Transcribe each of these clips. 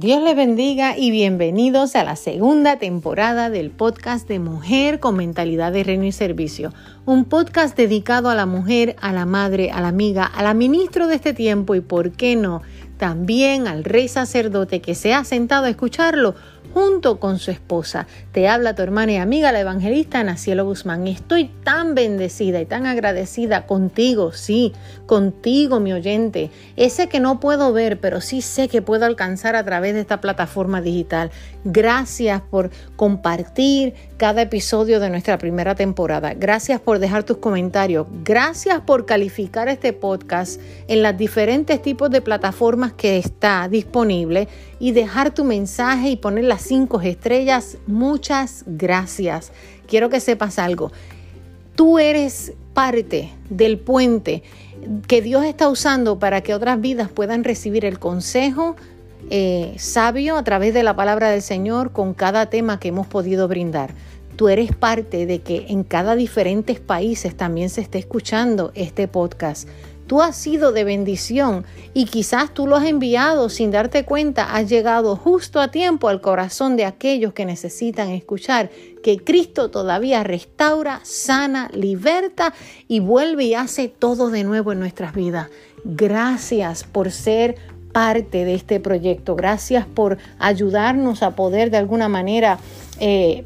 Dios les bendiga y bienvenidos a la segunda temporada del podcast de Mujer con Mentalidad de Reino y Servicio. Un podcast dedicado a la mujer, a la madre, a la amiga, a la ministro de este tiempo y, ¿por qué no?, también al rey sacerdote que se ha sentado a escucharlo junto con su esposa. Te habla tu hermana y amiga, la evangelista Nacielo Guzmán. estoy tan bendecida y tan agradecida contigo, sí, contigo, mi oyente. Ese que no puedo ver, pero sí sé que puedo alcanzar a través de esta plataforma digital. Gracias por compartir cada episodio de nuestra primera temporada. Gracias por dejar tus comentarios. Gracias por calificar este podcast en las diferentes tipos de plataformas que está disponible y dejar tu mensaje y poner las cinco estrellas. Muchas gracias. Quiero que sepas algo. Tú eres parte del puente que Dios está usando para que otras vidas puedan recibir el consejo eh, sabio a través de la palabra del Señor con cada tema que hemos podido brindar. Tú eres parte de que en cada diferentes países también se esté escuchando este podcast. Tú has sido de bendición y quizás tú lo has enviado sin darte cuenta, has llegado justo a tiempo al corazón de aquellos que necesitan escuchar que Cristo todavía restaura, sana, liberta y vuelve y hace todo de nuevo en nuestras vidas. Gracias por ser parte de este proyecto. Gracias por ayudarnos a poder de alguna manera eh,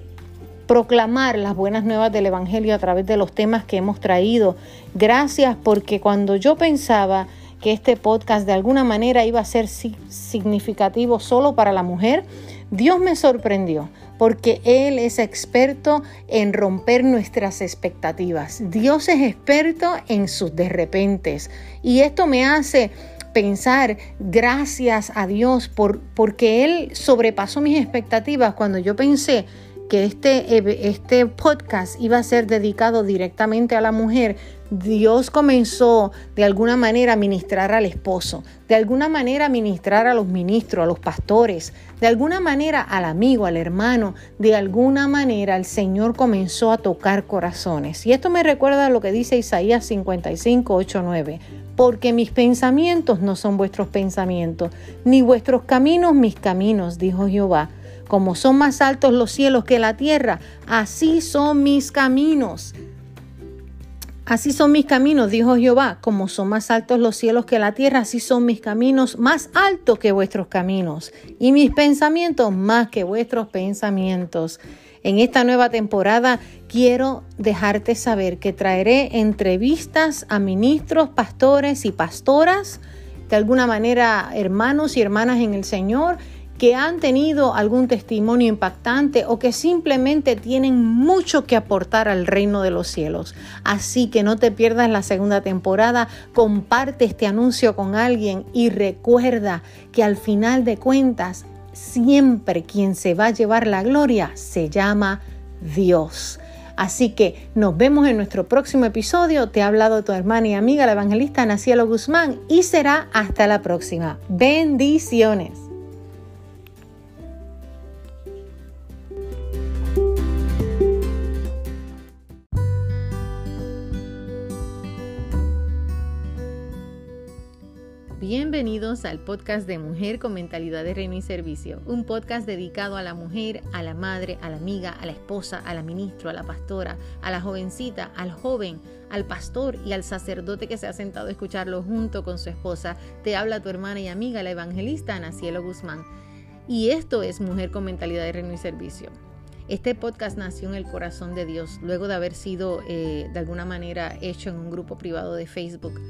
proclamar las buenas nuevas del Evangelio a través de los temas que hemos traído. Gracias porque cuando yo pensaba que este podcast de alguna manera iba a ser significativo solo para la mujer, Dios me sorprendió porque Él es experto en romper nuestras expectativas. Dios es experto en sus de repentes. Y esto me hace pensar gracias a Dios por, porque Él sobrepasó mis expectativas cuando yo pensé que este, este podcast iba a ser dedicado directamente a la mujer, Dios comenzó de alguna manera a ministrar al esposo, de alguna manera a ministrar a los ministros, a los pastores, de alguna manera al amigo, al hermano, de alguna manera el Señor comenzó a tocar corazones. Y esto me recuerda a lo que dice Isaías 55, 8, 9. Porque mis pensamientos no son vuestros pensamientos, ni vuestros caminos mis caminos, dijo Jehová como son más altos los cielos que la tierra, así son mis caminos. Así son mis caminos, dijo Jehová, como son más altos los cielos que la tierra, así son mis caminos más altos que vuestros caminos, y mis pensamientos más que vuestros pensamientos. En esta nueva temporada quiero dejarte saber que traeré entrevistas a ministros, pastores y pastoras, de alguna manera hermanos y hermanas en el Señor, que han tenido algún testimonio impactante o que simplemente tienen mucho que aportar al reino de los cielos. Así que no te pierdas la segunda temporada, comparte este anuncio con alguien y recuerda que al final de cuentas, siempre quien se va a llevar la gloria se llama Dios. Así que nos vemos en nuestro próximo episodio. Te ha hablado tu hermana y amiga, la evangelista Nacielo Guzmán, y será hasta la próxima. Bendiciones. Bienvenidos al podcast de Mujer con Mentalidad de Reino y Servicio, un podcast dedicado a la mujer, a la madre, a la amiga, a la esposa, a la ministra, a la pastora, a la jovencita, al joven, al pastor y al sacerdote que se ha sentado a escucharlo junto con su esposa. Te habla tu hermana y amiga, la evangelista Ana Cielo Guzmán. Y esto es Mujer con Mentalidad de Reino y Servicio. Este podcast nació en el corazón de Dios luego de haber sido eh, de alguna manera hecho en un grupo privado de Facebook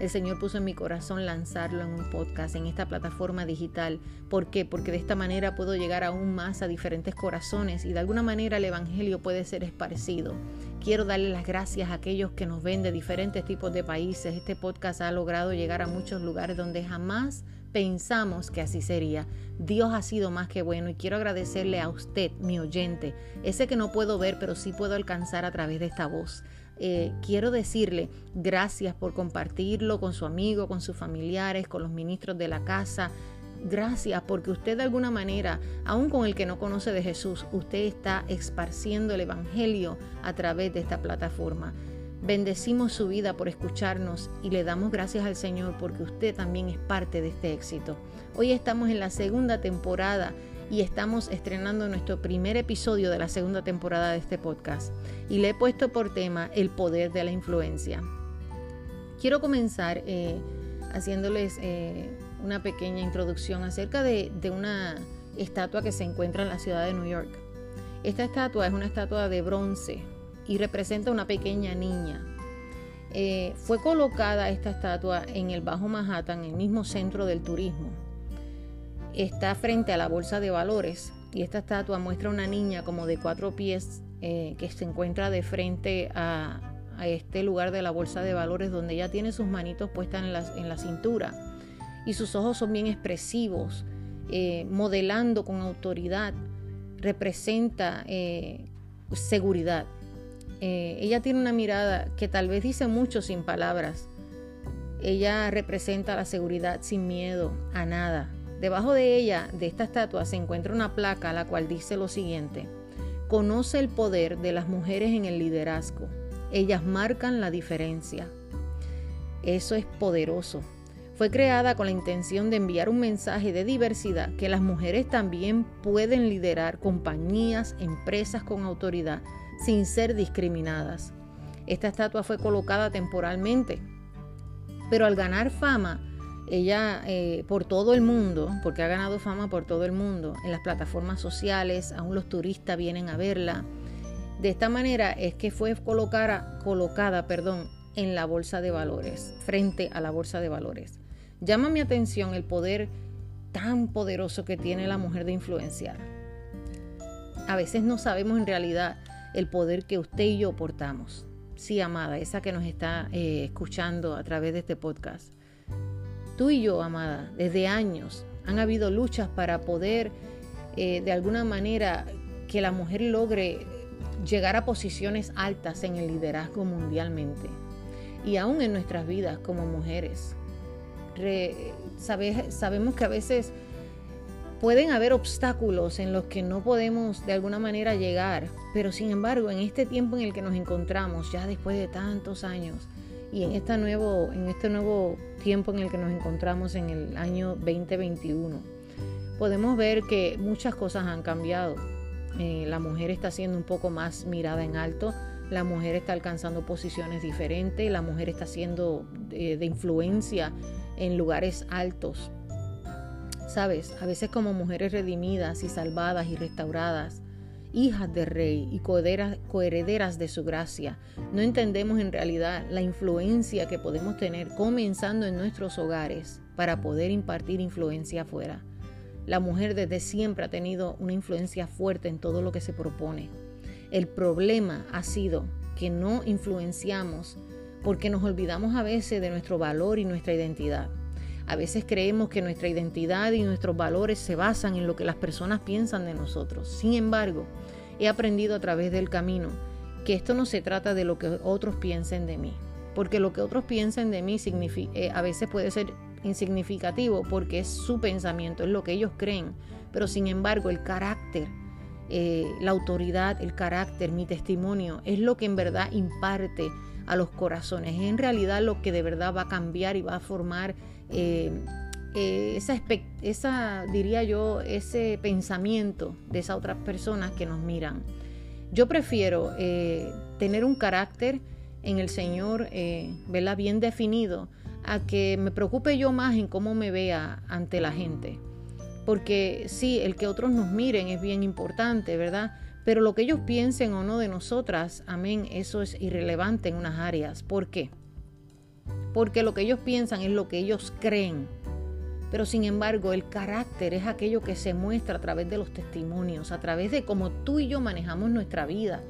el Señor puso en mi corazón lanzarlo en un podcast, en esta plataforma digital. ¿Por qué? Porque de esta manera puedo llegar aún más a diferentes corazones y de alguna manera el Evangelio puede ser esparcido. Quiero darle las gracias a aquellos que nos ven de diferentes tipos de países. Este podcast ha logrado llegar a muchos lugares donde jamás pensamos que así sería. Dios ha sido más que bueno y quiero agradecerle a usted, mi oyente, ese que no puedo ver, pero sí puedo alcanzar a través de esta voz. Eh, quiero decirle gracias por compartirlo con su amigo, con sus familiares, con los ministros de la casa. Gracias porque usted de alguna manera, aun con el que no conoce de Jesús, usted está esparciendo el Evangelio a través de esta plataforma. Bendecimos su vida por escucharnos y le damos gracias al Señor porque usted también es parte de este éxito. Hoy estamos en la segunda temporada y estamos estrenando nuestro primer episodio de la segunda temporada de este podcast. Y le he puesto por tema el poder de la influencia. Quiero comenzar eh, haciéndoles eh, una pequeña introducción acerca de, una estatua que se encuentra en la ciudad de New York. Esta estatua es una estatua de bronce y representa una pequeña niña. Eh, fue colocada esta estatua en el Bajo Manhattan, el mismo centro del turismo. Está frente a la Bolsa de Valores y esta estatua muestra una niña como de cuatro pies eh, que se encuentra de frente a, este lugar de la Bolsa de Valores donde ella tiene sus manitos puestas en la, cintura y sus ojos son bien expresivos, eh, modelando con autoridad, representa seguridad. Eh, ella tiene una mirada que tal vez dice mucho sin palabras. Ella representa la seguridad sin miedo a nada. Debajo de ella, de esta estatua, se encuentra una placa la cual dice lo siguiente. Conoce el poder de las mujeres en el liderazgo. Ellas marcan la diferencia. Eso es poderoso. Fue creada con la intención de enviar un mensaje de diversidad, que las mujeres también pueden liderar compañías, empresas con autoridad sin ser discriminadas. Esta estatua fue colocada temporalmente, pero al ganar fama, ella eh, por todo el mundo, porque ha ganado fama por todo el mundo, en las plataformas sociales, aún los turistas vienen a verla. De esta manera es que fue colocada, colocada perdón, en la bolsa de valores, frente a la bolsa de valores. Llama mi atención el poder tan poderoso que tiene la mujer de influenciar. A veces no sabemos en realidad el poder que usted y yo portamos. Sí, amada, esa que nos está eh, escuchando a través de este podcast. Tú y yo, amada, desde años han habido luchas para poder, eh, de alguna manera, que la mujer logre llegar a posiciones altas en el liderazgo mundialmente. Y aún en nuestras vidas como mujeres. sabemos que a veces Pueden haber obstáculos en los que no podemos de alguna manera llegar, pero sin embargo en este tiempo en el que nos encontramos, ya después de tantos años, y en, esta nuevo, en este nuevo tiempo en el que nos encontramos en el año 2021, podemos ver que muchas cosas han cambiado. Eh, la mujer está siendo un poco más mirada en alto, la mujer está alcanzando posiciones diferentes, la mujer está siendo de influencia en lugares altos Sabes, a veces como mujeres redimidas y salvadas y restauradas, hijas de rey y coherederas de su gracia, no entendemos en realidad la influencia que podemos tener comenzando en nuestros hogares para poder impartir influencia afuera. La mujer desde siempre ha tenido una influencia fuerte en todo lo que se propone. El problema ha sido que no influenciamos porque nos olvidamos a veces de nuestro valor y nuestra identidad. A veces creemos que nuestra identidad y nuestros valores se basan en lo que las personas piensan de nosotros. Sin embargo, he aprendido a través del camino que esto no se trata de lo que otros piensen de mí. Porque lo que otros piensen de mí eh, a veces puede ser insignificativo porque es su pensamiento, es lo que ellos creen. Pero sin embargo, el carácter, eh, la autoridad, el carácter, mi testimonio, es lo que en verdad imparte a los corazones. Es en realidad lo que de verdad va a cambiar y va a formar eh, eh, esa, diría yo, ese pensamiento de esas otras personas que nos miran. Yo prefiero eh, tener un carácter en el Señor, verla bien definido, a que me preocupe yo más en cómo me vea ante la gente. Porque sí, el que otros nos miren es bien importante, ¿verdad? Pero lo que ellos piensen o no de nosotras, amén, eso es irrelevante en unas áreas. ¿Por qué? Porque lo que ellos piensan es lo que ellos creen. Pero sin embargo, el carácter es aquello que se muestra a través de los testimonios, a través de cómo tú y yo manejamos nuestra vida.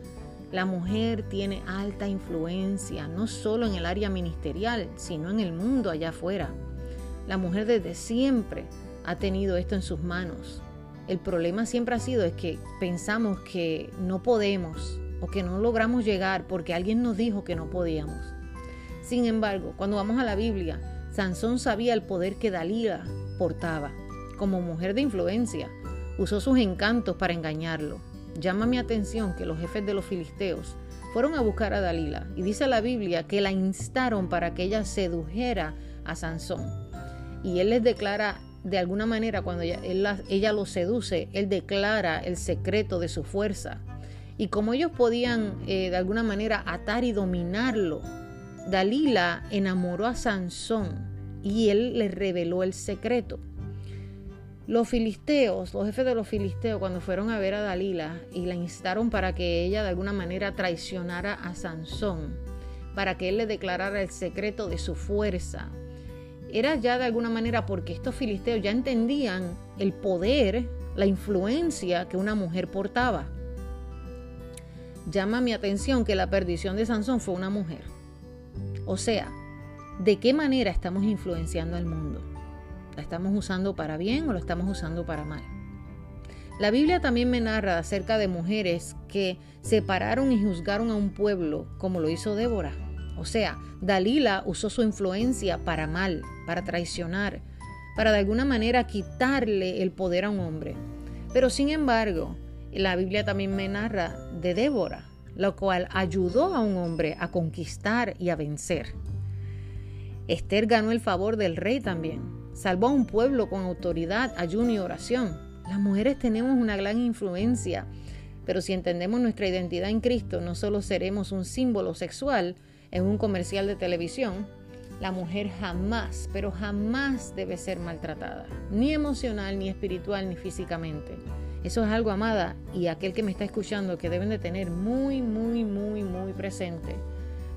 La mujer tiene alta influencia, no solo en el área ministerial, sino en el mundo allá afuera. La mujer desde siempre ha tenido esto en sus manos. El problema siempre ha sido es que pensamos que no podemos o que no logramos llegar porque alguien nos dijo que no podíamos. Sin embargo, cuando vamos a la Biblia, Sansón sabía el poder que Dalila portaba. Como mujer de influencia, usó sus encantos para engañarlo. Llama mi atención que los jefes de los filisteos fueron a buscar a Dalila y dice la Biblia que la instaron para que ella sedujera a Sansón. Y él les declara, de alguna manera, cuando ella, lo seduce, él declara el secreto de su fuerza. Y como ellos podían eh, de alguna manera atar y dominarlo, Dalila enamoró a Sansón y él le reveló el secreto. Los filisteos, los jefes de los filisteos, cuando fueron a ver a Dalila y la instaron para que ella de alguna manera traicionara a Sansón, para que él le declarara el secreto de su fuerza, era ya de alguna manera porque estos filisteos ya entendían el poder, la influencia que una mujer portaba. Llama mi atención que la perdición de Sansón fue una mujer. O sea, ¿de qué manera estamos influenciando al mundo? ¿La estamos usando para bien o la estamos usando para mal? La Biblia también me narra acerca de mujeres que separaron y juzgaron a un pueblo, como lo hizo Débora. O sea, Dalila usó su influencia para mal, para traicionar, para de alguna manera quitarle el poder a un hombre. Pero sin embargo, la Biblia también me narra de Débora, lo cual ayudó a un hombre a conquistar y a vencer. Esther ganó el favor del rey también. Salvó a un pueblo con autoridad, ayuno y oración. Las mujeres tenemos una gran influencia, pero si entendemos nuestra identidad en Cristo, no solo seremos un símbolo sexual en un comercial de televisión, la mujer jamás, pero jamás debe ser maltratada, ni emocional, ni espiritual, ni físicamente. Eso es algo, amada, y aquel que me está escuchando que deben de tener muy, muy, muy, muy presente,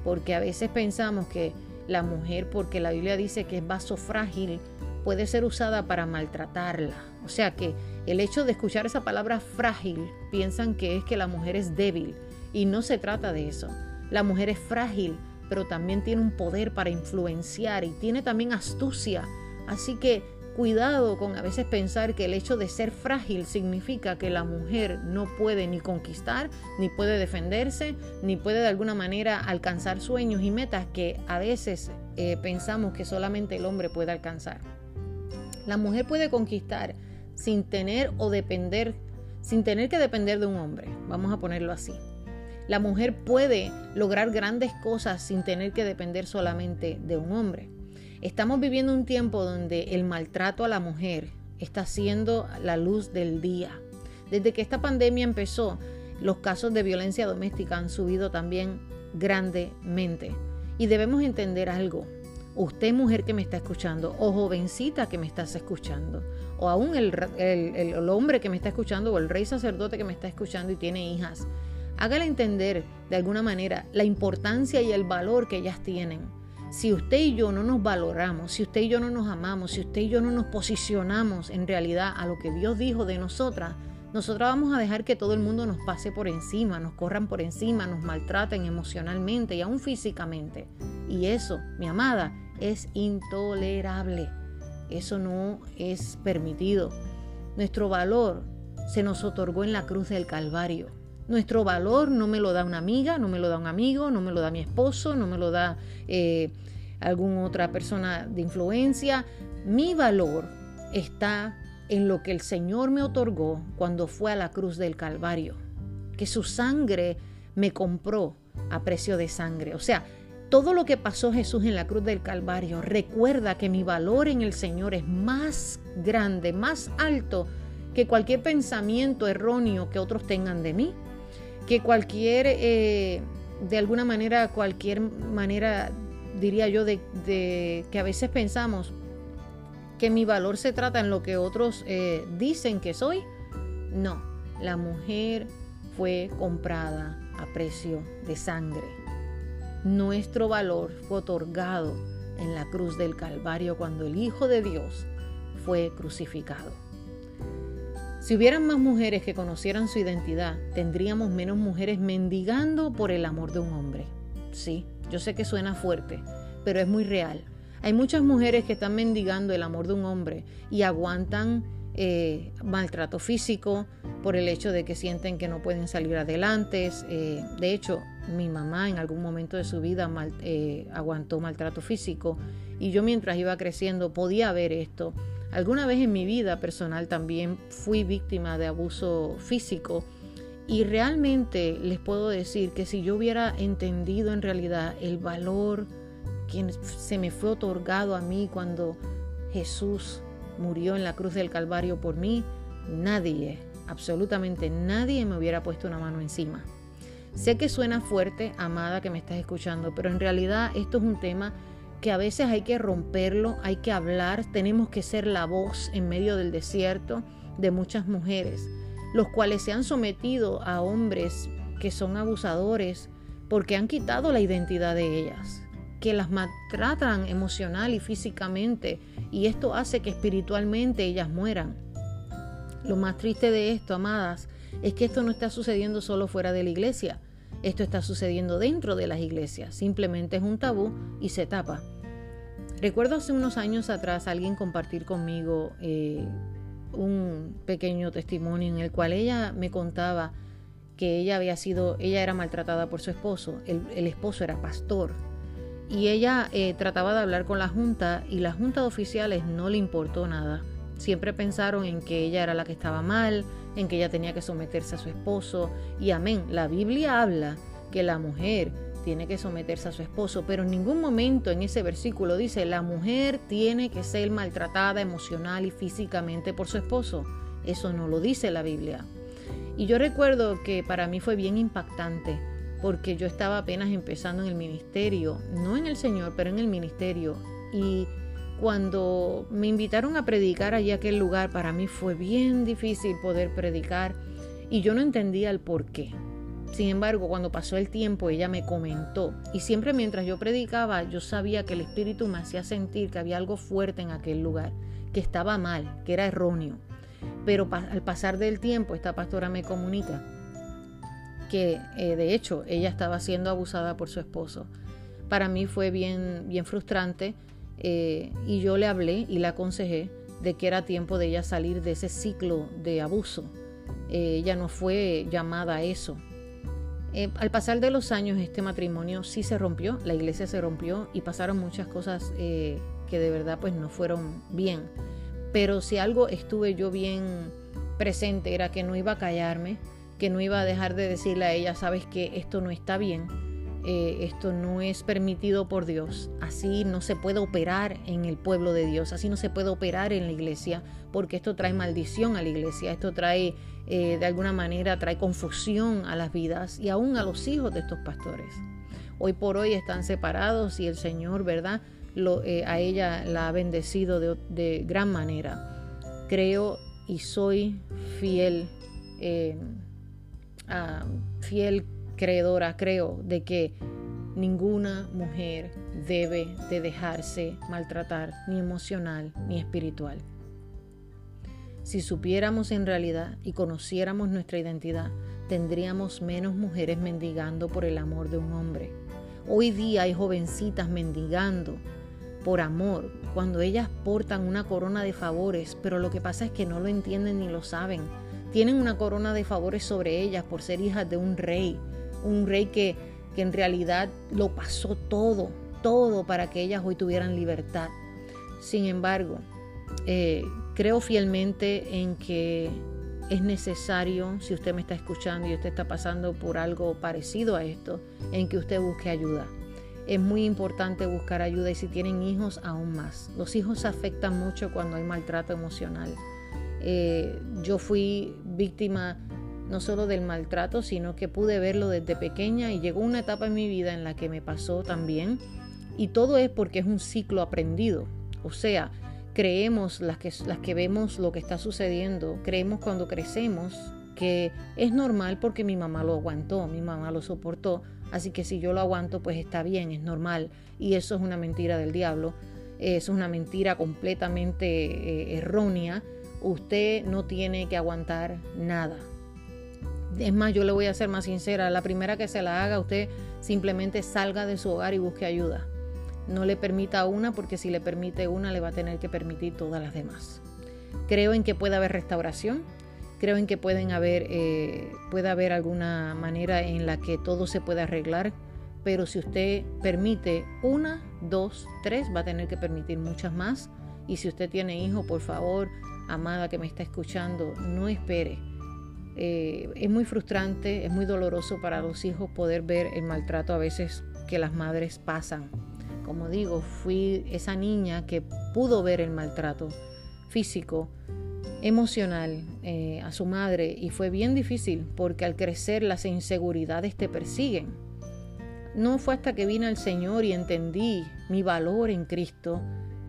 porque a veces pensamos que la mujer, porque la Biblia dice que es vaso frágil, puede ser usada para maltratarla. O sea que el hecho de escuchar esa palabra frágil piensan que es que la mujer es débil y no se trata de eso. La mujer es frágil, pero también tiene un poder para influenciar y tiene también astucia. Así que cuidado con a veces pensar que el hecho de ser frágil significa que la mujer no puede ni conquistar, ni puede defenderse, ni puede de alguna manera alcanzar sueños y metas que a veces eh, pensamos que solamente el hombre puede alcanzar. La mujer puede conquistar sin tener o depender, sin tener que depender de un hombre, vamos a ponerlo así. La mujer puede lograr grandes cosas sin tener que depender solamente de un hombre. Estamos viviendo un tiempo donde el maltrato a la mujer está siendo la luz del día. Desde que esta pandemia empezó, los casos de violencia doméstica han subido también grandemente. Y debemos entender algo usted mujer que me está escuchando, o jovencita que me estás escuchando, o aún el, el, hombre que me está escuchando, o el rey sacerdote que me está escuchando y tiene hijas, hágale entender de alguna manera la importancia y el valor que ellas tienen. Si usted y yo no nos valoramos, si usted y yo no nos amamos, si usted y yo no nos posicionamos en realidad a lo que Dios dijo de nosotras, nosotros vamos a dejar que todo el mundo nos pase por encima, nos corran por encima, nos maltraten emocionalmente y aún físicamente. Y eso, mi amada, es intolerable. Eso no es permitido. Nuestro valor se nos otorgó en la cruz del Calvario. Nuestro valor no me lo da una amiga, no me lo da un amigo, no me lo da mi esposo, no me lo da eh, alguna otra persona de influencia. Mi valor está en lo que el Señor me otorgó cuando fue a la cruz del Calvario, que su sangre me compró a precio de sangre. O sea, todo lo que pasó Jesús en la cruz del Calvario, recuerda que mi valor en el Señor es más grande, más alto que cualquier pensamiento erróneo que otros tengan de mí, que cualquier, eh, de alguna manera, cualquier manera, diría yo, de, que a veces pensamos que mi valor se trata en lo que otros eh, dicen que soy. No, la mujer fue comprada a precio de sangre. Nuestro valor fue otorgado en la cruz del Calvario cuando el Hijo de Dios fue crucificado. Si hubieran más mujeres que conocieran su identidad, tendríamos menos mujeres mendigando por el amor de un hombre. Sí, yo sé que suena fuerte, pero es muy real. Hay muchas mujeres que están mendigando el amor de un hombre y aguantan eh, maltrato físico por el hecho de que sienten que no pueden salir adelante. Eh, de hecho, mi mamá en algún momento de su vida eh, aguantó maltrato físico y yo mientras iba creciendo podía ver esto. Alguna vez en mi vida personal también fui víctima de abuso físico Y realmente les puedo decir que si yo hubiera entendido en realidad el valor que se me fue otorgado a mí cuando Jesús murió en la cruz del Calvario por mí, nadie, absolutamente nadie me hubiera puesto una mano encima. Sé que suena fuerte, amada que me estás escuchando, pero en realidad esto es un tema que a veces hay que romperlo, hay que hablar, tenemos que ser la voz en medio del desierto de muchas mujeres, los cuales se han sometido a hombres que son abusadores porque han quitado la identidad de ellas, que las maltratan emocional y físicamente y esto hace que espiritualmente ellas mueran. Lo más triste de esto, amadas, es que esto no está sucediendo solo fuera de la iglesia, esto está sucediendo dentro de las iglesias, simplemente es un tabú y se tapa. Recuerdo hace unos años atrás alguien compartir conmigo eh, un pequeño testimonio en el cual ella me contaba que ella había sido, ella era maltratada por su esposo, el, esposo era pastor y ella eh, trataba de hablar con la junta y la junta de oficiales no le importó nada. Siempre pensaron en que ella era la que estaba mal, en que ella tenía que someterse a su esposo y amén. La Biblia habla que la mujer tiene que someterse a su esposo, pero en ningún momento en ese versículo dice la mujer tiene que ser maltratada emocional y físicamente por su esposo. Eso no lo dice la Biblia. Y yo recuerdo que para mí fue bien impactante porque yo estaba apenas empezando en el ministerio, no en el Señor, pero en el ministerio. Y cuando me invitaron a predicar allí a aquel lugar, para mí fue bien difícil poder predicar y yo no entendía el por qué. Sin embargo, cuando pasó el tiempo, ella me comentó, y siempre mientras yo predicaba, yo sabía que el Espíritu me hacía sentir que había algo fuerte en aquel lugar, que estaba mal, que era erróneo. Pero al pasar del tiempo, esta pastora me comunica que eh, de hecho ella estaba siendo abusada por su esposo. Para mí fue bien, bien frustrante eh, y yo le hablé y le aconsejé de que era tiempo de ella salir de ese ciclo de abuso. Eh, ella no fue llamada a eso, eh, al pasar de los años este matrimonio sí se rompió, la iglesia se rompió y pasaron muchas cosas que de verdad pues no fueron bien. Pero si algo estuve yo bien presente era que no iba a callarme, que no iba a dejar de decirle a ella, sabes que esto no está bien, eh, esto no es permitido por Dios, así no se puede operar en el pueblo de Dios, así no se puede operar en la iglesia, porque esto trae maldición a la iglesia, esto trae eh, de alguna manera trae confusión a las vidas y aún a los hijos de estos pastores. Hoy por hoy están separados y el Señor, ¿verdad? Lo, eh, a ella la ha bendecido de, gran manera. Creo y soy fiel, eh, fiel creedora, creo, de que ninguna mujer debe de dejarse maltratar, ni emocional ni espiritual. Si supiéramos en realidad y conociéramos nuestra identidad, tendríamos menos mujeres mendigando por el amor de un hombre. Hoy día hay jovencitas mendigando por amor, cuando ellas portan una corona de favores, pero lo que pasa es que no lo entienden ni lo saben. Tienen una corona de favores sobre ellas por ser hijas de un rey, un rey que, que en realidad lo pasó todo, todo para que ellas hoy tuvieran libertad. Sin embargo, eh, Creo fielmente en que es necesario, si usted me está escuchando y usted está pasando por algo parecido a esto, en que usted busque ayuda. Es muy importante buscar ayuda y si tienen hijos, aún más. Los hijos afectan mucho cuando hay maltrato emocional. Eh, yo fui víctima no solo del maltrato, sino que pude verlo desde pequeña y llegó una etapa en mi vida en la que me pasó también. Y todo es porque es un ciclo aprendido. O sea, creemos, las que, las que vemos lo que está sucediendo, creemos cuando crecemos que es normal porque mi mamá lo aguantó, mi mamá lo soportó, así que si yo lo aguanto, pues está bien, es normal. Y eso es una mentira del diablo, es una mentira completamente eh, errónea. Usted no tiene que aguantar nada. Es más, yo le voy a ser más sincera, la primera que se la haga, usted simplemente salga de su hogar y busque ayuda. No le permita una porque si le permite una le va a tener que permitir todas las demás. Creo en que puede haber restauración, creo en que pueden haber, eh, puede haber alguna manera en la que todo se puede arreglar, pero si usted permite una, dos, tres, va a tener que permitir muchas más. Y si usted tiene hijo, por favor, amada que me está escuchando, no espere Eh, es muy frustrante, es muy doloroso para los hijos poder ver el maltrato a veces que las madres pasan. Como digo, fui esa niña que pudo ver el maltrato físico, emocional eh, a su madre y fue bien difícil porque al crecer las inseguridades te persiguen. No fue hasta que vine al Señor y entendí mi valor en Cristo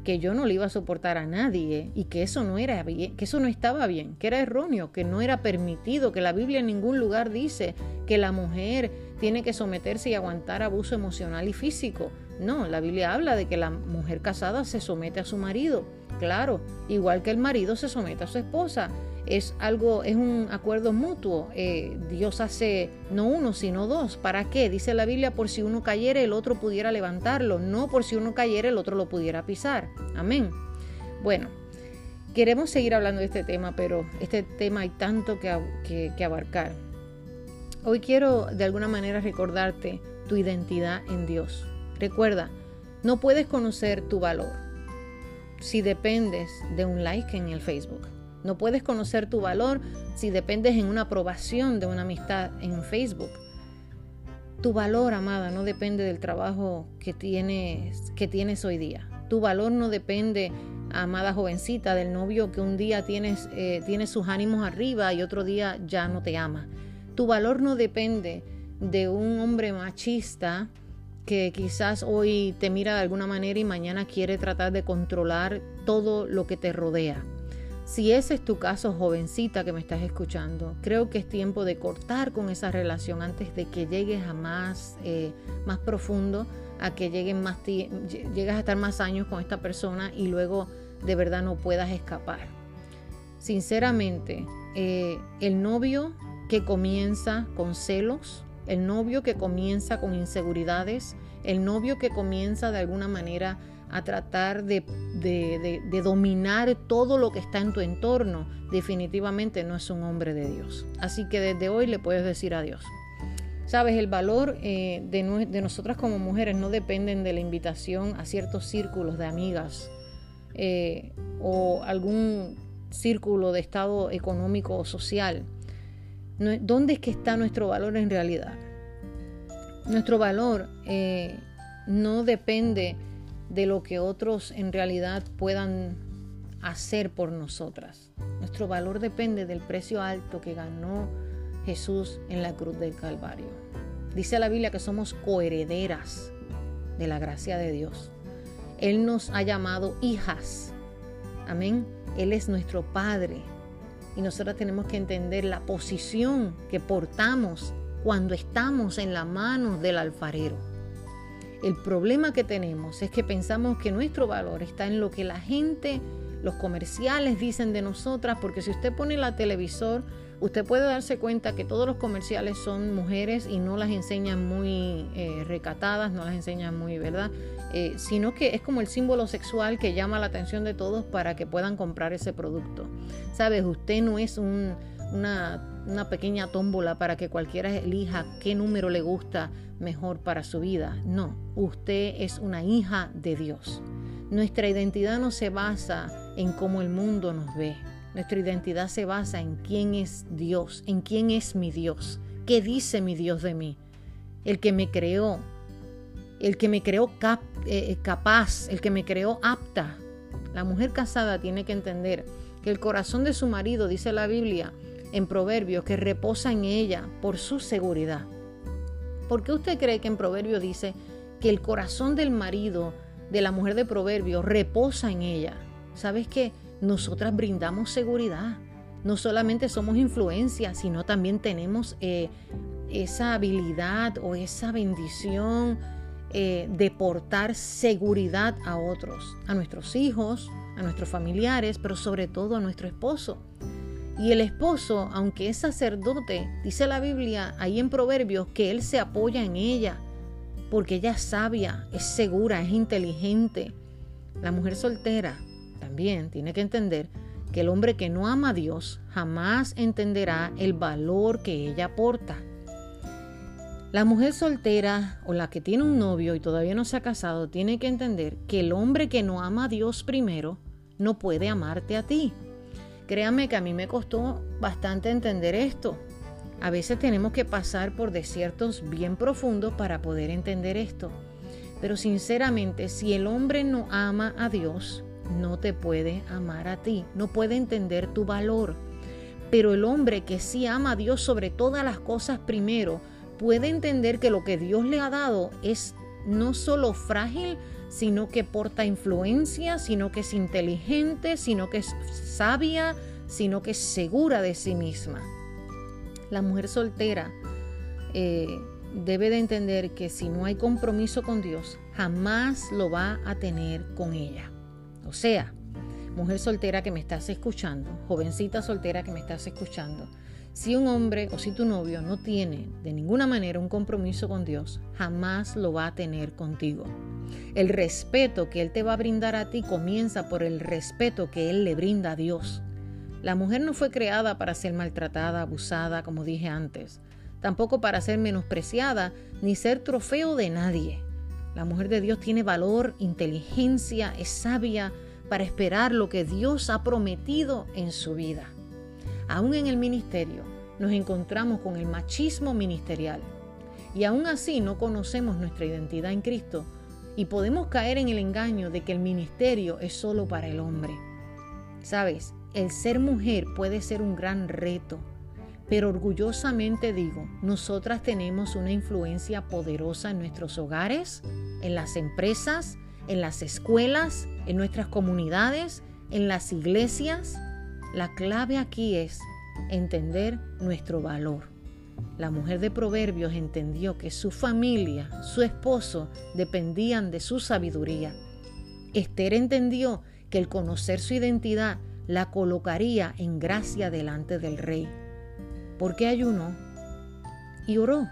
que yo no le iba a soportar a nadie y que eso no era bien, que eso no estaba bien, que era erróneo, que no era permitido, que la Biblia en ningún lugar dice que la mujer tiene que someterse y aguantar abuso emocional y físico. No, la Biblia habla de que la mujer casada se somete a su marido, claro, igual que el marido se somete a su esposa. Es algo, es un acuerdo mutuo. Eh, Dios hace no uno, sino dos. ¿Para qué? Dice la Biblia, por si uno cayera, el otro pudiera levantarlo. No por si uno cayera, el otro lo pudiera pisar. Amén. Bueno, queremos seguir hablando de este tema, pero este tema hay tanto que, que abarcar. Hoy quiero de alguna manera recordarte tu identidad en Dios. Recuerda, no puedes conocer tu valor si dependes de un like en el Facebook. No puedes conocer tu valor si dependes en una aprobación de una amistad en Facebook. Tu valor, amada, no depende del trabajo que tienes, que tienes hoy día. Tu valor no depende, amada jovencita, del novio que un día tienes, eh, tienes sus ánimos arriba y otro día ya no te ama. Tu valor no depende de un hombre machista que quizás hoy te mira de alguna manera y mañana quiere tratar de controlar todo lo que te rodea. Si ese es tu caso, jovencita que me estás escuchando, creo que es tiempo de cortar con esa relación antes de que llegues a más, eh, profundo, a que lleguen más llegas a estar más años con esta persona y luego de verdad no puedas escapar. Sinceramente, eh, el novio que comienza con celos, el novio que comienza con inseguridades, el novio que comienza de alguna manera a tratar de, dominar todo lo que está en tu entorno, definitivamente no es un hombre de Dios. Así que desde hoy le puedes decir adiós. Sabes, el valor eh, de, nosotras como mujeres no dependen de la invitación a ciertos círculos de amigas eh, o algún círculo de estado económico o social. ¿Dónde es que está nuestro valor en realidad? Nuestro valor eh, no depende de lo que otros en realidad puedan hacer por nosotras. Nuestro valor depende del precio alto que ganó Jesús en la cruz del Calvario. Dice la Biblia que somos coherederas de la gracia de Dios. Él nos ha llamado hijas. Amén. Él es nuestro Padre. Y nosotras tenemos que entender la posición que portamos cuando estamos en la mano del alfarero. El problema que tenemos es que pensamos que nuestro valor está en lo que la gente, los comerciales dicen de nosotras, porque si usted pone la televisor, usted puede darse cuenta que todos los comerciales son mujeres y no las enseñan muy eh, recatadas, no las enseñan muy, ¿verdad? Eh, sino que es como el símbolo sexual que llama la atención de todos para que puedan comprar ese producto. Sabes, usted no es una una pequeña tómbola para que cualquiera elija qué número le gusta mejor para su vida. No, usted es una hija de Dios. Nuestra identidad no se basa en cómo el mundo nos ve. Nuestra identidad se basa en quién es Dios, en quién es mi Dios, qué dice mi Dios de mí, el que me creó, el que me creó eh, capaz, el que me creó apta. La mujer casada tiene que entender que el corazón de su marido, dice la Biblia, en Proverbios que reposa en ella por su seguridad. ¿Por qué usted cree que en Proverbios dice que el corazón del marido de la mujer de Proverbios reposa en ella? ¿Sabes que nosotras brindamos seguridad? No solamente somos influencia, sino también tenemos eh, esa habilidad o esa bendición eh, de portar seguridad a otros, a nuestros hijos, a nuestros familiares, pero sobre todo a nuestro esposo. Y el esposo, aunque es sacerdote, dice la Biblia ahí en Proverbios que él se apoya en ella, porque ella es sabia, es segura, es inteligente. La mujer soltera también tiene que entender que el hombre que no ama a Dios jamás entenderá el valor que ella aporta. La mujer soltera o la que tiene un novio y todavía no se ha casado tiene que entender que el hombre que no ama a Dios primero no puede amarte a ti. Créanme que a mí me costó bastante entender esto. A veces tenemos que pasar por desiertos bien profundos para poder entender esto. Pero sinceramente, si el hombre no ama a Dios, no te puede amar a ti, no puede entender tu valor. Pero el hombre que sí ama a Dios sobre todas las cosas primero, puede entender que lo que Dios le ha dado es no solo frágil, sino que porta influencia, sino que es inteligente, sino que es sabia, sino que es segura de sí misma. La mujer soltera eh, debe de entender que si no hay compromiso con Dios, jamás lo va a tener con ella. O sea, mujer soltera que me estás escuchando, jovencita soltera que me estás escuchando, si un hombre o si tu novio no tiene de ninguna manera un compromiso con Dios, jamás lo va a tener contigo. El respeto que Él te va a brindar a ti comienza por el respeto que Él le brinda a Dios. La mujer no fue creada para ser maltratada, abusada, como dije antes, tampoco para ser menospreciada ni ser trofeo de nadie. La mujer de Dios tiene valor, inteligencia, es sabia para esperar lo que Dios ha prometido en su vida. Aún en el ministerio nos encontramos con el machismo ministerial y aún así no conocemos nuestra identidad en Cristo y podemos caer en el engaño de que el ministerio es solo para el hombre. Sabes, el ser mujer puede ser un gran reto, pero orgullosamente digo, nosotras tenemos una influencia poderosa en nuestros hogares, en las empresas, en las escuelas, en nuestras comunidades, en las iglesias la clave aquí es entender nuestro valor. La mujer de Proverbios entendió que su familia, su esposo, dependían de su sabiduría. Esther entendió que el conocer su identidad la colocaría en gracia delante del rey. ¿Por qué ayunó? Y oró.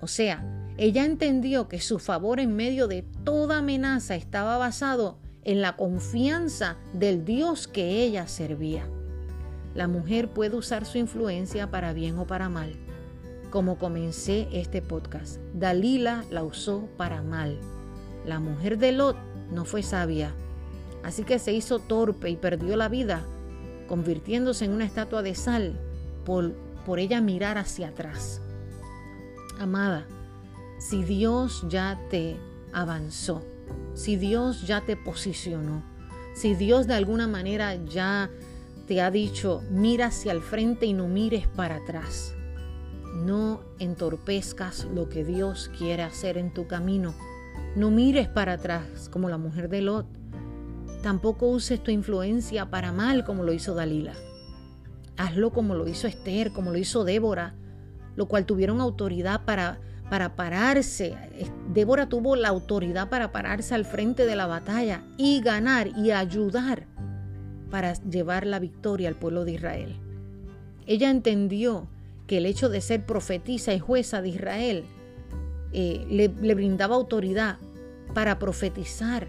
O sea, ella entendió que su favor en medio de toda amenaza estaba basado en la confianza del Dios que ella servía. La mujer puede usar su influencia para bien o para mal. Como comencé este podcast, Dalila la usó para mal. La mujer de Lot no fue sabia, así que se hizo torpe y perdió la vida, convirtiéndose en una estatua de sal por, por ella mirar hacia atrás. Amada, si Dios ya te avanzó, si Dios ya te posicionó, si Dios de alguna manera ya te ha dicho, mira hacia el frente y no mires para atrás. No entorpezcas lo que Dios quiere hacer en tu camino. No mires para atrás como la mujer de Lot. Tampoco uses tu influencia para mal como lo hizo Dalila. Hazlo como lo hizo Esther, como lo hizo Débora, lo cual tuvieron autoridad para, para pararse. Débora tuvo la autoridad para pararse al frente de la batalla y ganar y ayudar para llevar la victoria al pueblo de Israel. Ella entendió que el hecho de ser profetisa y jueza de Israel eh, le, le brindaba autoridad para profetizar,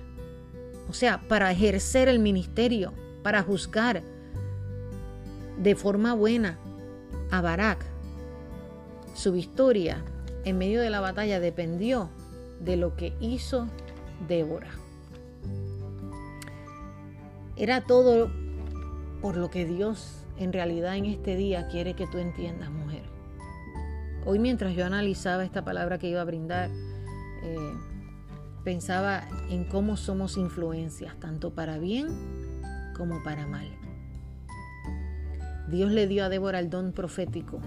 o sea, para ejercer el ministerio, para juzgar de forma buena a Barak. Su victoria en medio de la batalla dependió de lo que hizo Débora. Era todo por lo que Dios en realidad en este día quiere que tú entiendas, mujer. Hoy mientras yo analizaba esta palabra que iba a brindar, eh, pensaba en cómo somos influencias, tanto para bien como para mal. Dios le dio a Débora el don profético.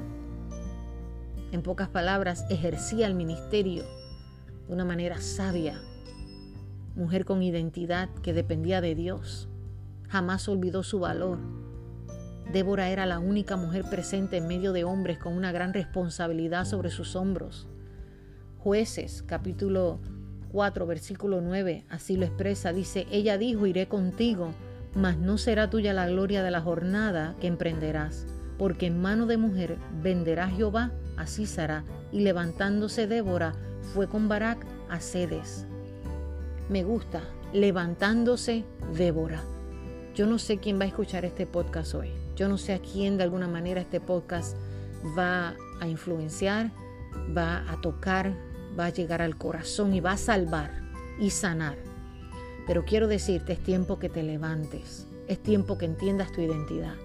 En pocas palabras, ejercía el ministerio de una manera sabia. Mujer con identidad que dependía de Dios jamás olvidó su valor. Débora era la única mujer presente en medio de hombres con una gran responsabilidad sobre sus hombros. Jueces, capítulo 4, versículo 9, así lo expresa, dice, ella dijo, iré contigo, mas no será tuya la gloria de la jornada que emprenderás, porque en mano de mujer venderá Jehová, así será. Y levantándose Débora, fue con Barak a Cedes. Me gusta, levantándose Débora. Yo no sé quién va a escuchar este podcast hoy. Yo no sé a quién de alguna manera este podcast va a influenciar, va a tocar, va a llegar al corazón y va a salvar y sanar. Pero quiero decirte, es tiempo que te levantes, es tiempo que entiendas tu identidad,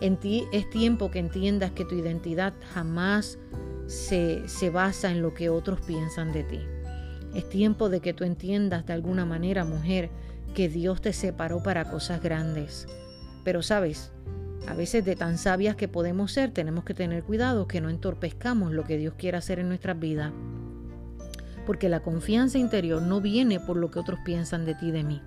En ti es tiempo que entiendas que tu identidad jamás se, se basa en lo que otros piensan de ti. Es tiempo de que tú entiendas de alguna manera, mujer, que Dios te separó para cosas grandes. Pero sabes, a veces de tan sabias que podemos ser, tenemos que tener cuidado que no entorpezcamos lo que Dios quiere hacer en nuestras vidas. Porque la confianza interior no viene por lo que otros piensan de ti y de mí.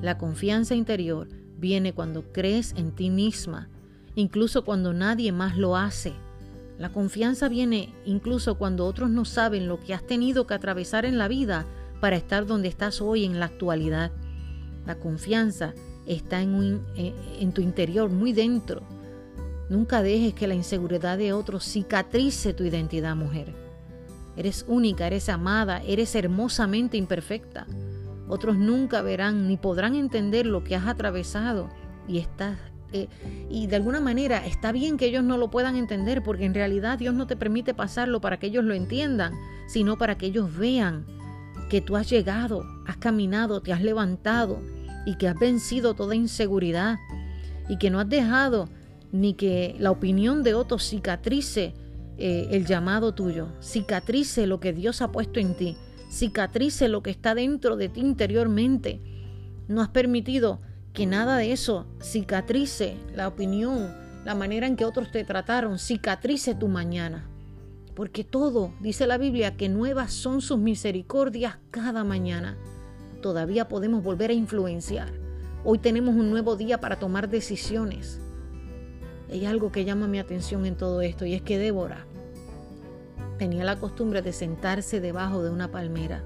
La confianza interior viene cuando crees en ti misma, incluso cuando nadie más lo hace. La confianza viene incluso cuando otros no saben lo que has tenido que atravesar en la vida para estar donde estás hoy en la actualidad. La confianza está en, en, tu interior, muy dentro. Nunca dejes que la inseguridad de otros cicatrice tu identidad, mujer. Eres única, eres amada, eres hermosamente imperfecta. Otros nunca verán ni podrán entender lo que has atravesado y estás eh, y de alguna manera está bien que ellos no lo puedan entender porque en realidad Dios no te permite pasarlo para que ellos lo entiendan, sino para que ellos vean que tú has llegado, has caminado, te has levantado y que has vencido toda inseguridad y que no has dejado ni que la opinión de otros cicatrice eh, el llamado tuyo, cicatrice lo que Dios ha puesto en ti, cicatrice lo que está dentro de ti interiormente. No has permitido que nada de eso cicatrice la opinión, la manera en que otros te trataron, cicatrice tu mañana. Porque todo, dice la Biblia, que nuevas son sus misericordias cada mañana. Todavía podemos volver a influenciar. Hoy tenemos un nuevo día para tomar decisiones. Hay algo que llama mi atención en todo esto y es que Débora tenía la costumbre de sentarse debajo de una palmera.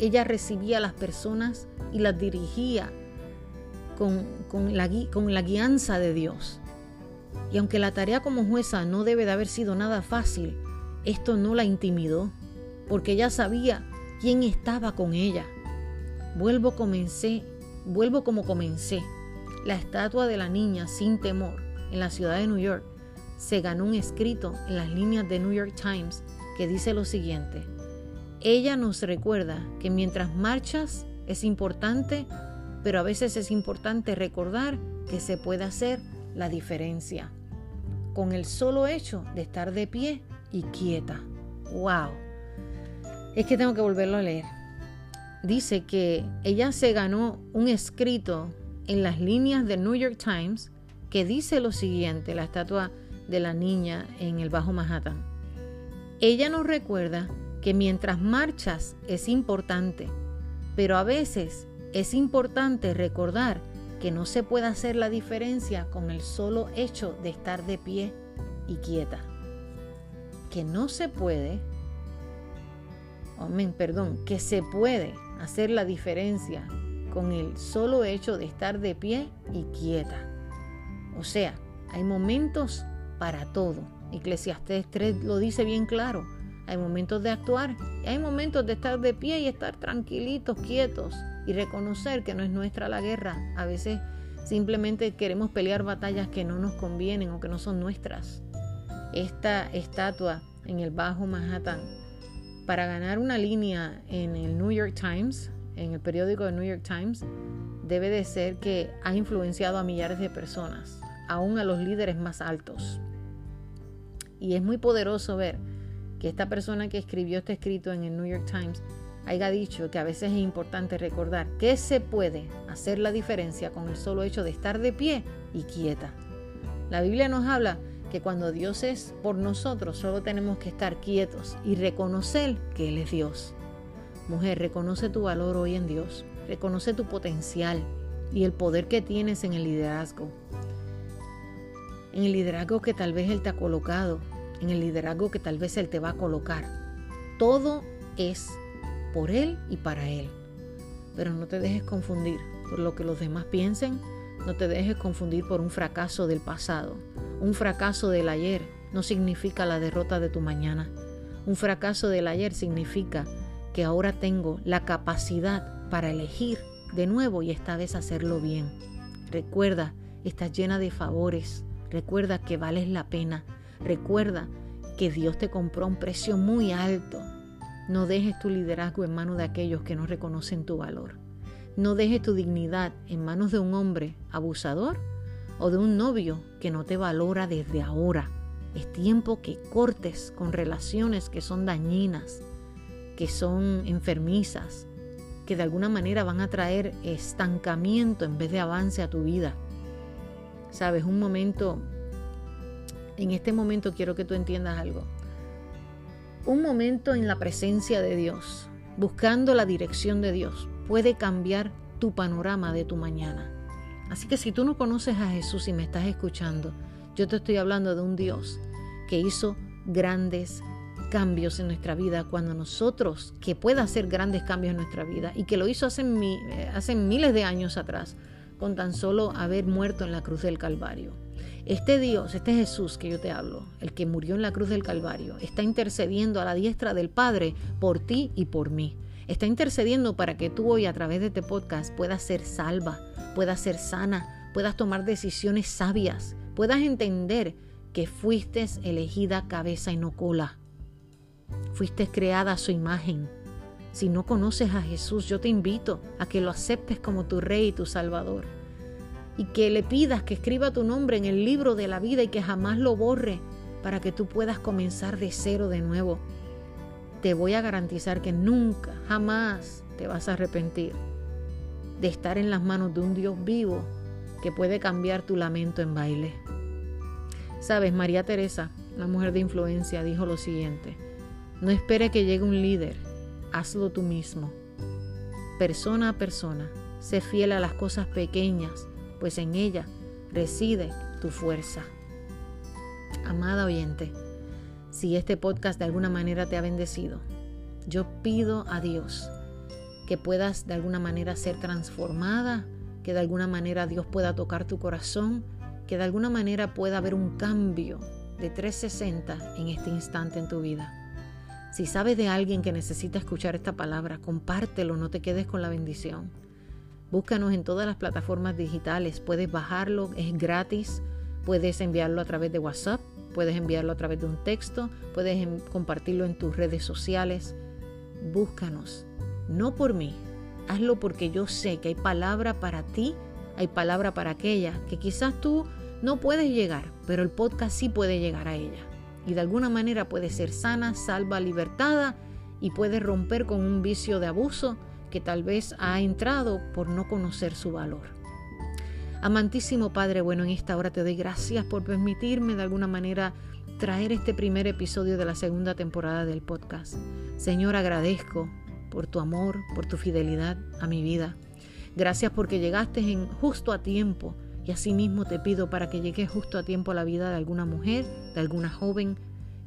Ella recibía a las personas y las dirigía con, la, con la guianza de Dios. Y aunque la tarea como jueza no debe de haber sido nada fácil, esto no la intimidó, porque ella sabía quién estaba con ella. Vuelvo comencé, vuelvo como comencé. La estatua de la niña sin temor en la ciudad de New York se ganó un escrito en las líneas de New York Times que dice lo siguiente: Ella nos recuerda que mientras marchas es importante pero a veces es importante recordar que se puede hacer la diferencia con el solo hecho de estar de pie y quieta. ¡Wow! Es que tengo que volverlo a leer. Dice que ella se ganó un escrito en las líneas del New York Times que dice lo siguiente, la estatua de la niña en el Bajo Manhattan. Ella nos recuerda que mientras marchas es importante, pero a veces es importante recordar que no se puede hacer la diferencia con el solo hecho de estar de pie y quieta. Que no se puede, amén, perdón, que se puede hacer la diferencia con el solo hecho de estar de pie y quieta. O sea, hay momentos para todo. Eclesiastés 3 lo dice bien claro. Hay momentos de actuar, y hay momentos de estar de pie y estar tranquilitos, quietos y reconocer que no es nuestra la guerra. A veces simplemente queremos pelear batallas que no nos convienen o que no son nuestras. Esta estatua en el Bajo Manhattan, para ganar una línea en el New York Times, en el periódico de New York Times, debe de ser que ha influenciado a millares de personas, aún a los líderes más altos. Y es muy poderoso ver que esta persona que escribió este escrito en el New York Times haya dicho que a veces es importante recordar que se puede hacer la diferencia con el solo hecho de estar de pie y quieta. La Biblia nos habla que cuando Dios es por nosotros solo tenemos que estar quietos y reconocer que Él es Dios. Mujer, reconoce tu valor hoy en Dios, reconoce tu potencial y el poder que tienes en el liderazgo. En el liderazgo que tal vez Él te ha colocado, en el liderazgo que tal vez Él te va a colocar. Todo es por Él y para Él. Pero no te dejes confundir por lo que los demás piensen, no te dejes confundir por un fracaso del pasado. Un fracaso del ayer no significa la derrota de tu mañana. Un fracaso del ayer significa que ahora tengo la capacidad para elegir de nuevo y esta vez hacerlo bien. Recuerda, estás llena de favores. Recuerda que vales la pena. Recuerda que Dios te compró un precio muy alto no dejes tu liderazgo en manos de aquellos que no reconocen tu valor. No dejes tu dignidad en manos de un hombre abusador o de un novio que no te valora desde ahora. Es tiempo que cortes con relaciones que son dañinas, que son enfermizas, que de alguna manera van a traer estancamiento en vez de avance a tu vida. Sabes, un momento, en este momento quiero que tú entiendas algo. Un momento en la presencia de Dios, buscando la dirección de Dios, puede cambiar tu panorama de tu mañana. Así que si tú no conoces a Jesús y me estás escuchando, yo te estoy hablando de un Dios que hizo grandes cambios en nuestra vida cuando nosotros, que pueda hacer grandes cambios en nuestra vida y que lo hizo hace, hace miles de años atrás, con tan solo haber muerto en la cruz del Calvario. Este Dios, este Jesús que yo te hablo, el que murió en la cruz del Calvario, está intercediendo a la diestra del Padre por ti y por mí. Está intercediendo para que tú hoy a través de este podcast puedas ser salva, puedas ser sana, puedas tomar decisiones sabias, puedas entender que fuiste elegida cabeza y no cola. Fuiste creada a su imagen. Si no conoces a Jesús, yo te invito a que lo aceptes como tu Rey y tu Salvador. Y que le pidas que escriba tu nombre en el libro de la vida y que jamás lo borre para que tú puedas comenzar de cero de nuevo te voy a garantizar que nunca, jamás te vas a arrepentir de estar en las manos de un Dios vivo que puede cambiar tu lamento en baile. Sabes, María Teresa, la mujer de influencia, dijo lo siguiente, no espere que llegue un líder, hazlo tú mismo. Persona a persona, sé fiel a las cosas pequeñas, pues en ella reside tu fuerza. Amada oyente, si este podcast de alguna manera te ha bendecido, yo pido a Dios que puedas de alguna manera ser transformada, que de alguna manera Dios pueda tocar tu corazón, que de alguna manera pueda haber un cambio de 360 en este instante en tu vida. Si sabes de alguien que necesita escuchar esta palabra, compártelo, no te quedes con la bendición. Búscanos en todas las plataformas digitales, puedes bajarlo, es gratis, puedes enviarlo a través de WhatsApp, Puedes enviarlo a través de un texto, puedes compartirlo en tus redes sociales. Búscanos, no por mí, hazlo porque yo sé que hay palabra para ti, hay palabra para aquella que quizás tú no puedes llegar, pero el podcast sí puede llegar a ella. Y de alguna manera puede ser sana, salva, libertada y puede romper con un vicio de abuso que tal vez ha entrado por no conocer su valor. Amantísimo Padre, bueno, en esta hora te doy gracias por permitirme de alguna manera traer este primer episodio de la segunda temporada del podcast. Señor, agradezco por tu amor, por tu fidelidad a mi vida. Gracias porque llegaste justo a tiempo y asimismo te pido para que llegues justo a tiempo a la vida de alguna mujer, de alguna joven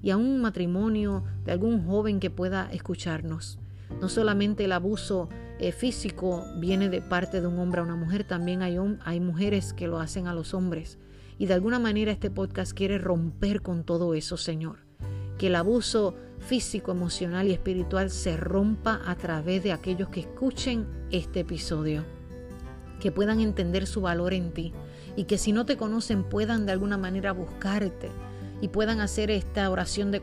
y a un matrimonio de algún joven que pueda escucharnos. No solamente el abuso eh, físico viene de parte de un hombre a una mujer, también hay, hay mujeres que lo hacen a los hombres. Y de alguna manera este podcast quiere romper con todo eso, Señor. Que el abuso físico, emocional y espiritual se rompa a través de aquellos que escuchen este episodio. Que puedan entender su valor en ti y que si no te conocen puedan de alguna manera buscarte y puedan hacer esta oración de,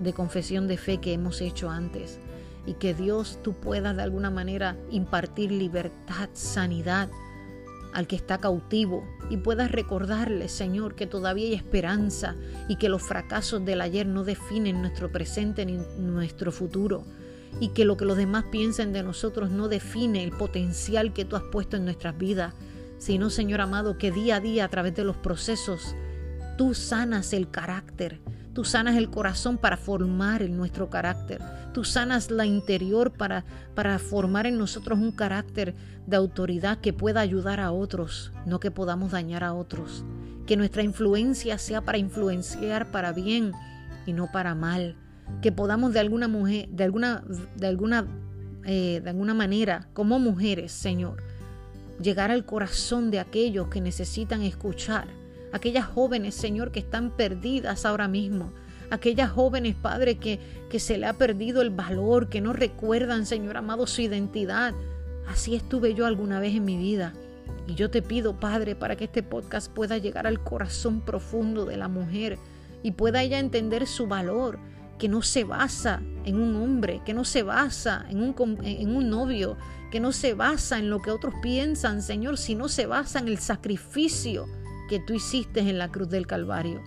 de confesión de fe que hemos hecho antes y que Dios tú puedas de alguna manera impartir libertad, sanidad al que está cautivo y puedas recordarle, Señor, que todavía hay esperanza y que los fracasos del ayer no definen nuestro presente ni nuestro futuro y que lo que los demás piensen de nosotros no define el potencial que tú has puesto en nuestras vidas, sino, Señor amado, que día a día a través de los procesos tú sanas el carácter, Tú sanas el corazón para formar en nuestro carácter. Tú sanas la interior para, para formar en nosotros un carácter de autoridad que pueda ayudar a otros, no que podamos dañar a otros. Que nuestra influencia sea para influenciar para bien y no para mal. Que podamos de alguna mujer, de alguna, de alguna, eh, de alguna manera, como mujeres, Señor, llegar al corazón de aquellos que necesitan escuchar aquellas jóvenes, Señor, que están perdidas ahora mismo. Aquellas jóvenes, Padre, que, que se le ha perdido el valor, que no recuerdan, Señor amado, su identidad. Así estuve yo alguna vez en mi vida. Y yo te pido, Padre, para que este podcast pueda llegar al corazón profundo de la mujer y pueda ella entender su valor, que no se basa en un hombre, que no se basa en un, en un novio, que no se basa en lo que otros piensan, Señor, sino se basa en el sacrificio que tú hiciste en la cruz del Calvario.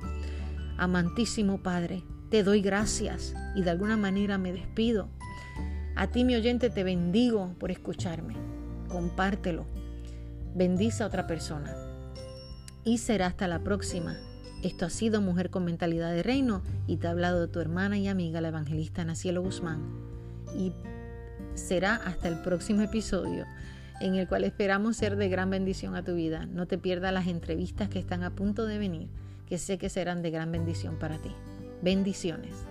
Amantísimo Padre, te doy gracias y de alguna manera me despido. A ti, mi oyente, te bendigo por escucharme. Compártelo. Bendice a otra persona. Y será hasta la próxima. Esto ha sido Mujer con Mentalidad de Reino y te ha hablado tu hermana y amiga, la evangelista Nacielo Guzmán. Y será hasta el próximo episodio en el cual esperamos ser de gran bendición a tu vida. No te pierdas las entrevistas que están a punto de venir, que sé que serán de gran bendición para ti. Bendiciones.